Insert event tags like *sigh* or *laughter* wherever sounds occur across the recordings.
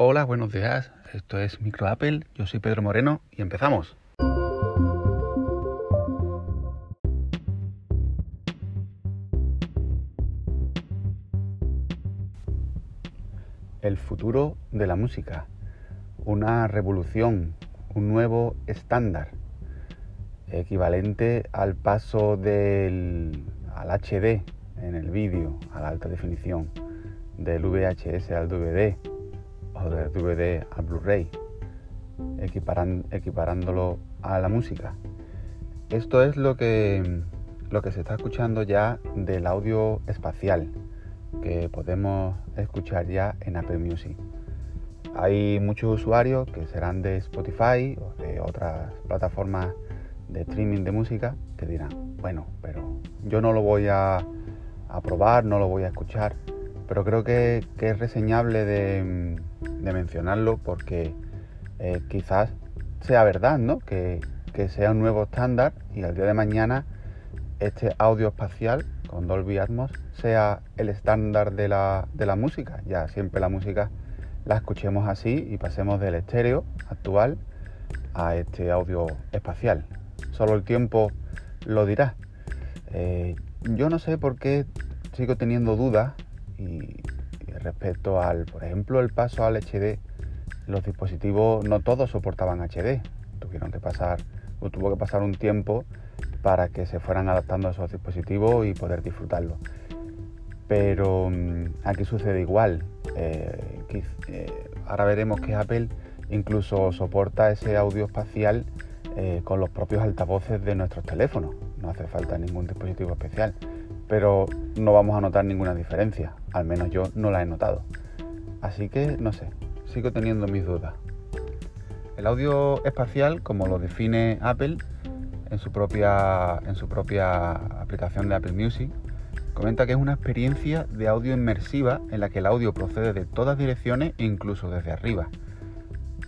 Hola, buenos días. Esto es Micro Apple. Yo soy Pedro Moreno y empezamos. El futuro de la música. Una revolución, un nuevo estándar, equivalente al paso del al HD en el vídeo, a la alta definición, del VHS al DVD o del DVD al Blu-ray, equiparándolo a la música. Esto es lo que, lo que se está escuchando ya del audio espacial que podemos escuchar ya en Apple Music. Hay muchos usuarios que serán de Spotify o de otras plataformas de streaming de música que dirán, bueno, pero yo no lo voy a, probar, no lo voy a escuchar, pero creo que, es reseñable de, mencionarlo porque eh, quizás sea verdad, ¿no? Que, sea un nuevo estándar y al día de mañana este audio espacial con Dolby Atmos sea el estándar de la, música. Ya siempre la música la escuchemos así y pasemos del estéreo actual a este audio espacial. Solo el tiempo lo dirá. Eh, yo no sé por qué sigo teniendo dudas y, respecto al, por ejemplo, el paso al HD. Los dispositivos no todos soportaban HD. Tuvieron que pasar, tuvo que pasar un tiempo para que se fueran adaptando a esos dispositivos y poder disfrutarlo. Pero mm, aquí sucede igual. Eh, eh, ahora veremos que Apple incluso soporta ese audio espacial eh, con los propios altavoces de nuestros teléfonos. No hace falta ningún dispositivo especial, pero no vamos a notar ninguna diferencia. Al menos yo no la he notado. Así que no sé, sigo teniendo mis dudas. El audio espacial, como lo define Apple en su propia, en su propia aplicación de Apple Music, comenta que es una experiencia de audio inmersiva en la que el audio procede de todas direcciones, incluso desde arriba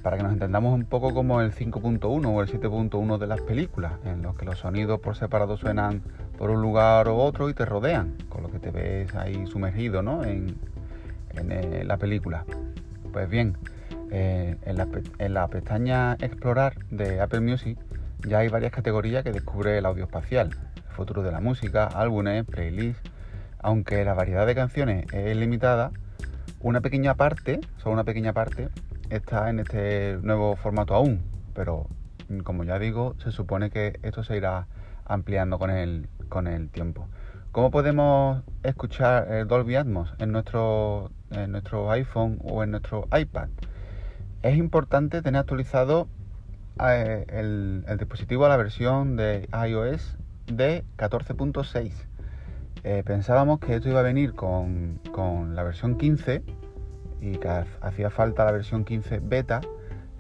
para que nos entendamos un poco como el 5.1 o el 7.1 de las películas, en los que los sonidos por separado suenan por un lugar u otro y te rodean, con lo que te ves ahí sumergido ¿no? en, eh, la película. Pues bien, eh, en, la, pestaña Explorar de Apple Music ya hay varias categorías que descubre el audio espacial, el futuro de la música, álbumes, playlists, aunque la variedad de canciones es limitada, una pequeña parte, solo una pequeña parte, está en este nuevo formato aún, pero mm, como ya digo, se supone que esto se irá ampliando con el, con el tiempo. ¿Cómo podemos escuchar el Dolby Atmos en nuestro, en nuestro iPhone o en nuestro iPad? Es importante tener actualizado eh, el, dispositivo a la versión de iOS de 14.6. Eh, pensábamos que esto iba a venir con, con la versión 15 y que hacía falta la versión 15 beta.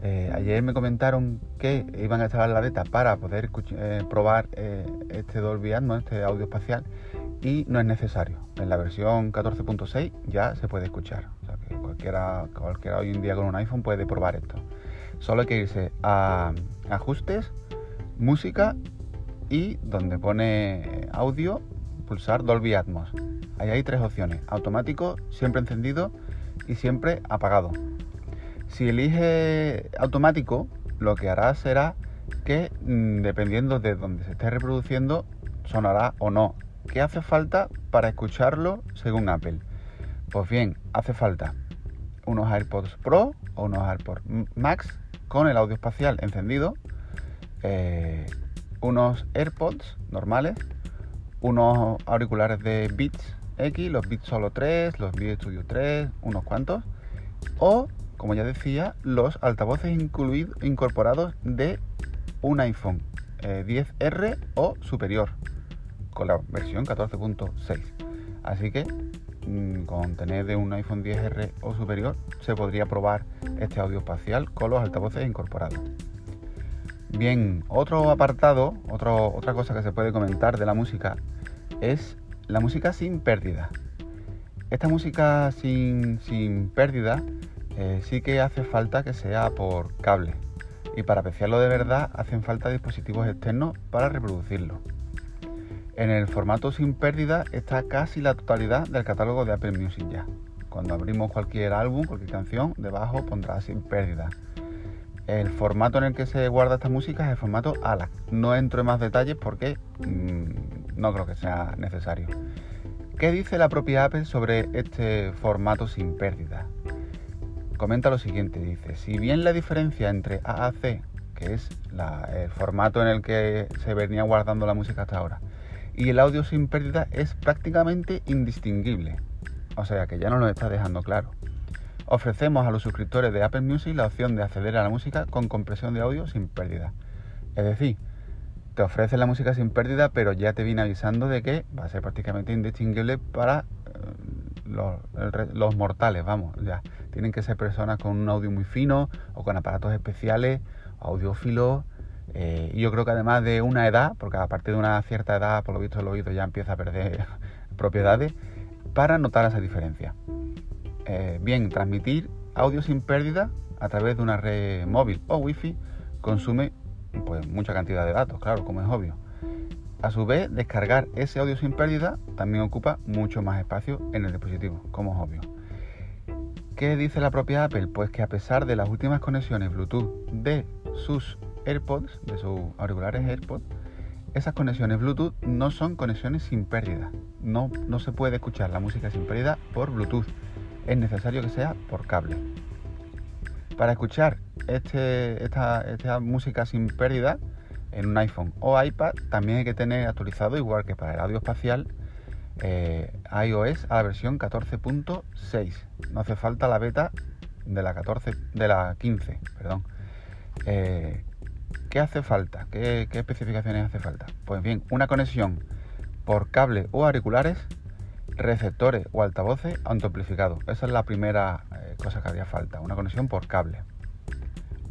Eh, ayer me comentaron que iban a instalar la beta para poder eh, probar eh, este Dolby Atmos, este audio espacial, y no es necesario. En la versión 14.6 ya se puede escuchar. O sea que cualquiera, cualquiera hoy en día con un iPhone puede probar esto. Solo hay que irse a ajustes, música y donde pone audio, pulsar Dolby Atmos. Ahí hay tres opciones, automático, siempre encendido y siempre apagado. Si elige automático, lo que hará será que mm, dependiendo de donde se esté reproduciendo, sonará o no. ¿Qué hace falta para escucharlo según Apple? Pues bien, hace falta unos AirPods Pro o unos AirPods Max con el audio espacial encendido, eh, unos AirPods normales, unos auriculares de Beats X, los Beats Solo 3, los Beats Studio 3, unos cuantos. O, como ya decía, los altavoces incorporados de un iPhone 10R eh, o superior, con la versión 14.6. Así que mm, con tener de un iPhone 10R o superior se podría probar este audio espacial con los altavoces incorporados. Bien, otro apartado, otra cosa que se puede comentar de la música es la música sin pérdida. Esta música sin, pérdida eh, sí que hace falta que sea por cable. Y para apreciarlo de verdad hacen falta dispositivos externos para reproducirlo. En el formato sin pérdida está casi la totalidad del catálogo de Apple Music ya. Cuando abrimos cualquier álbum, cualquier canción, debajo pondrá sin pérdida. El formato en el que se guarda esta música es el formato ALAC. No entro en más detalles porque mmm, no creo que sea necesario. ¿Qué dice la propia Apple sobre este formato sin pérdida? Comenta lo siguiente, dice, si bien la diferencia entre AAC, que es el formato en el que se venía guardando la música hasta ahora, y el audio sin pérdida es prácticamente indistinguible. O sea que ya no lo está dejando claro. Ofrecemos a los suscriptores de Apple Music la opción de acceder a la música con compresión de audio sin pérdida. Es decir, te ofrece la música sin pérdida, pero ya te viene avisando de que va a ser prácticamente indistinguible para eh, los, mortales, vamos, ya. Tienen que ser personas con un audio muy fino o con aparatos especiales, audiófilos eh, yo creo que además de una edad, porque a partir de una cierta edad, por lo visto el oído ya empieza a perder *laughs* propiedades, para notar esa diferencia. Eh, bien, transmitir audio sin pérdida a través de una red móvil o wifi consume pues mucha cantidad de datos, claro, como es obvio. A su vez, descargar ese audio sin pérdida también ocupa mucho más espacio en el dispositivo, como es obvio. ¿Qué dice la propia Apple? Pues que a pesar de las últimas conexiones Bluetooth de sus AirPods, de sus auriculares AirPods, esas conexiones Bluetooth no son conexiones sin pérdida. No, no se puede escuchar la música sin pérdida por Bluetooth. Es necesario que sea por cable. Para escuchar este, esta, música sin pérdida en un iPhone o iPad también hay que tener actualizado, igual que para el audio espacial, eh, iOS a la versión 14.6. No hace falta la beta de la 14, de la 15, perdón. Eh, ¿Qué hace falta? ¿Qué, especificaciones hace falta? Pues bien, una conexión por cable o auriculares, receptores o altavoces autoamplificados. Esa es la primera eh, cosa que haría falta, una conexión por cable.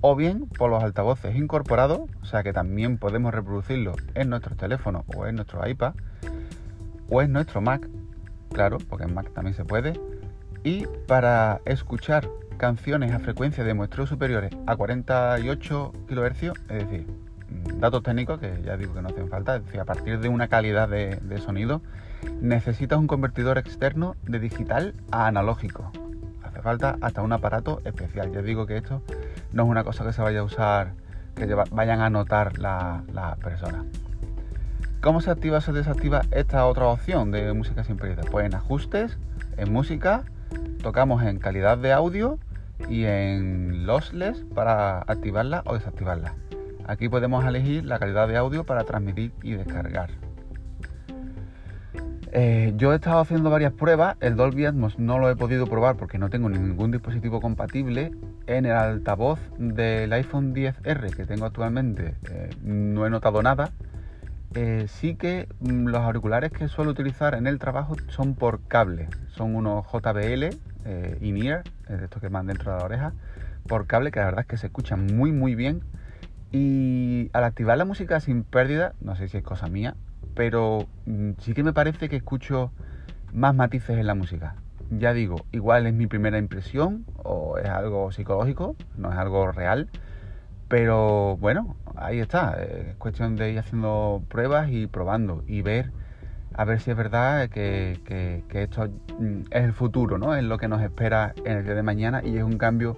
O bien por los altavoces incorporados, o sea que también podemos reproducirlo en nuestro teléfono o en nuestro iPad o en nuestro Mac, claro, porque en Mac también se puede. Y para escuchar canciones a frecuencia de muestreos superiores a 48 kHz, es decir, mm, datos técnicos que ya digo que no hacen falta, es decir, a partir de una calidad de, sonido, necesitas un convertidor externo de digital a analógico. Hace falta hasta un aparato especial. Ya digo que esto no es una cosa que se vaya a usar, que vayan a notar las la personas. ¿Cómo se activa o se desactiva esta otra opción de música sin pérdida? Pues en ajustes, en música, tocamos en calidad de audio y en lossless para activarla o desactivarla. Aquí podemos elegir la calidad de audio para transmitir y descargar. Eh, yo he estado haciendo varias pruebas, el Dolby Atmos no lo he podido probar porque no tengo ningún dispositivo compatible. En el altavoz del iPhone 10R que tengo actualmente eh, no he notado nada. Eh, sí que mm, los auriculares que suelo utilizar en el trabajo son por cable, son unos JBL in-ear, de estos que van dentro de la oreja, por cable, que la verdad es que se escuchan muy muy bien. Y al activar la música sin pérdida, no sé si es cosa mía, pero mm, sí que me parece que escucho más matices en la música. Ya digo, igual es mi primera impresión o es algo psicológico, no es algo real, pero bueno, ahí está. Es cuestión de ir haciendo pruebas y probando y ver a ver si es verdad que, esto mm, es el futuro, ¿no? Es lo que nos espera en el día de mañana y es un cambio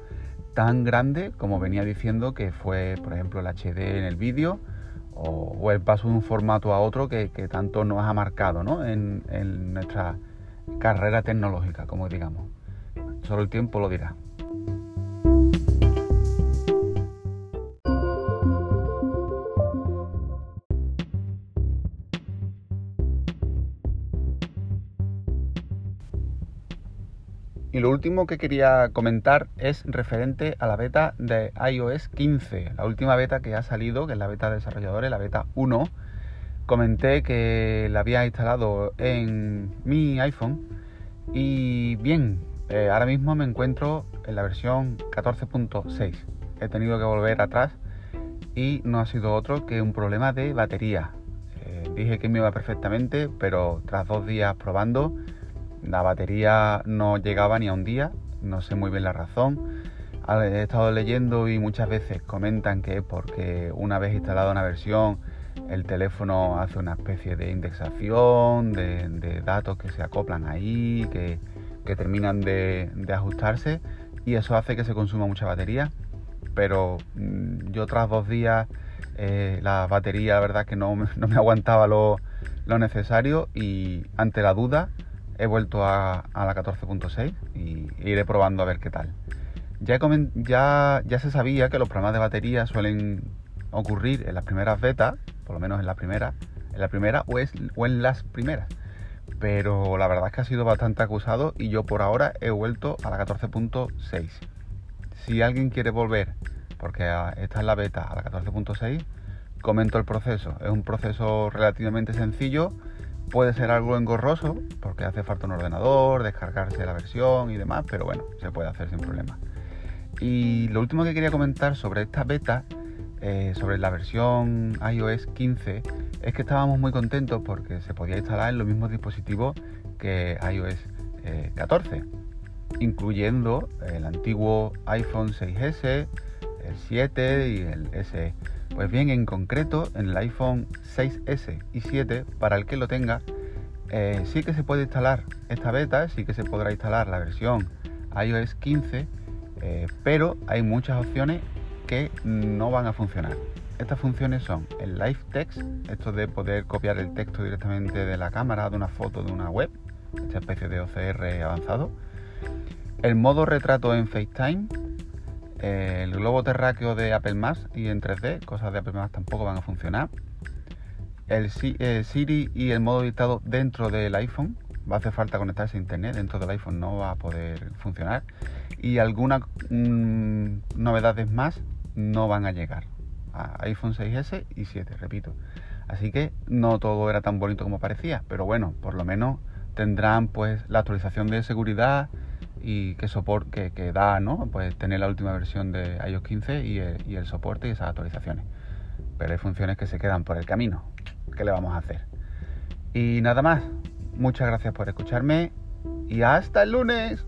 tan grande como venía diciendo que fue, por ejemplo, el HD en el vídeo o, el paso de un formato a otro que, tanto nos ha marcado ¿no? en, en nuestra carrera tecnológica, como digamos. Solo el tiempo lo dirá. Lo último que quería comentar es referente a la beta de iOS 15, la última beta que ha salido, que es la beta de desarrolladores, la beta 1. Comenté que la había instalado en mi iPhone y bien, eh, ahora mismo me encuentro en la versión 14.6. He tenido que volver atrás y no ha sido otro que un problema de batería. Eh, dije que me iba perfectamente, pero tras dos días probando, la batería no llegaba ni a un día, no sé muy bien la razón. He estado leyendo y muchas veces comentan que es porque una vez instalada una versión el teléfono hace una especie de indexación de, datos que se acoplan ahí, que, que terminan de, ajustarse y eso hace que se consuma mucha batería. Pero mm, yo tras dos días eh, la batería la verdad que no, *laughs* no me aguantaba lo, necesario y ante la duda he vuelto a, la 14.6 y iré probando a ver qué tal. Ya, se sabía que los problemas de batería suelen ocurrir en las primeras betas, por lo menos en la primera, en la primera o, es, en las primeras. Pero la verdad es que ha sido bastante acusado y yo por ahora he vuelto a la 14.6. Si alguien quiere volver, porque está en la beta a la 14.6, comento el proceso. Es un proceso relativamente sencillo, puede ser algo engorroso, porque hace falta un ordenador, descargarse la versión y demás, pero bueno, se puede hacer sin problema. Y lo último que quería comentar sobre esta beta eh, sobre la versión iOS 15 es que estábamos muy contentos porque se podía instalar en los mismos dispositivos que iOS 14, eh, incluyendo el antiguo iPhone 6S, el 7 y el SE. Pues bien, en concreto, en el iPhone 6S y 7, para el que lo tenga, eh, sí que se puede instalar esta beta, sí que se podrá instalar la versión iOS 15, pero hay muchas opciones que no van a funcionar. Estas funciones son el Live Text, esto de poder copiar el texto directamente de la cámara, de una foto, de una web, esta especie de OCR avanzado. El modo retrato en FaceTime, el globo terráqueo de Apple Maps y en 3D, cosas de Apple Maps tampoco van a funcionar. El eh, Siri y el modo dictado dentro del iPhone, va a hacer falta conectarse a internet, dentro del iPhone no va a poder funcionar. Y algunas mm, novedades más no van a llegar a iPhone 6S y 7, repito. Así que no todo era tan bonito como parecía, pero bueno, por lo menos tendrán pues la actualización de seguridad y que soporte que, da, ¿no? Pues tener la última versión de iOS 15 y el, y el soporte y esas actualizaciones. Pero hay funciones que se quedan por el camino. ¿Qué le vamos a hacer? Y nada más. Muchas gracias por escucharme y hasta el lunes.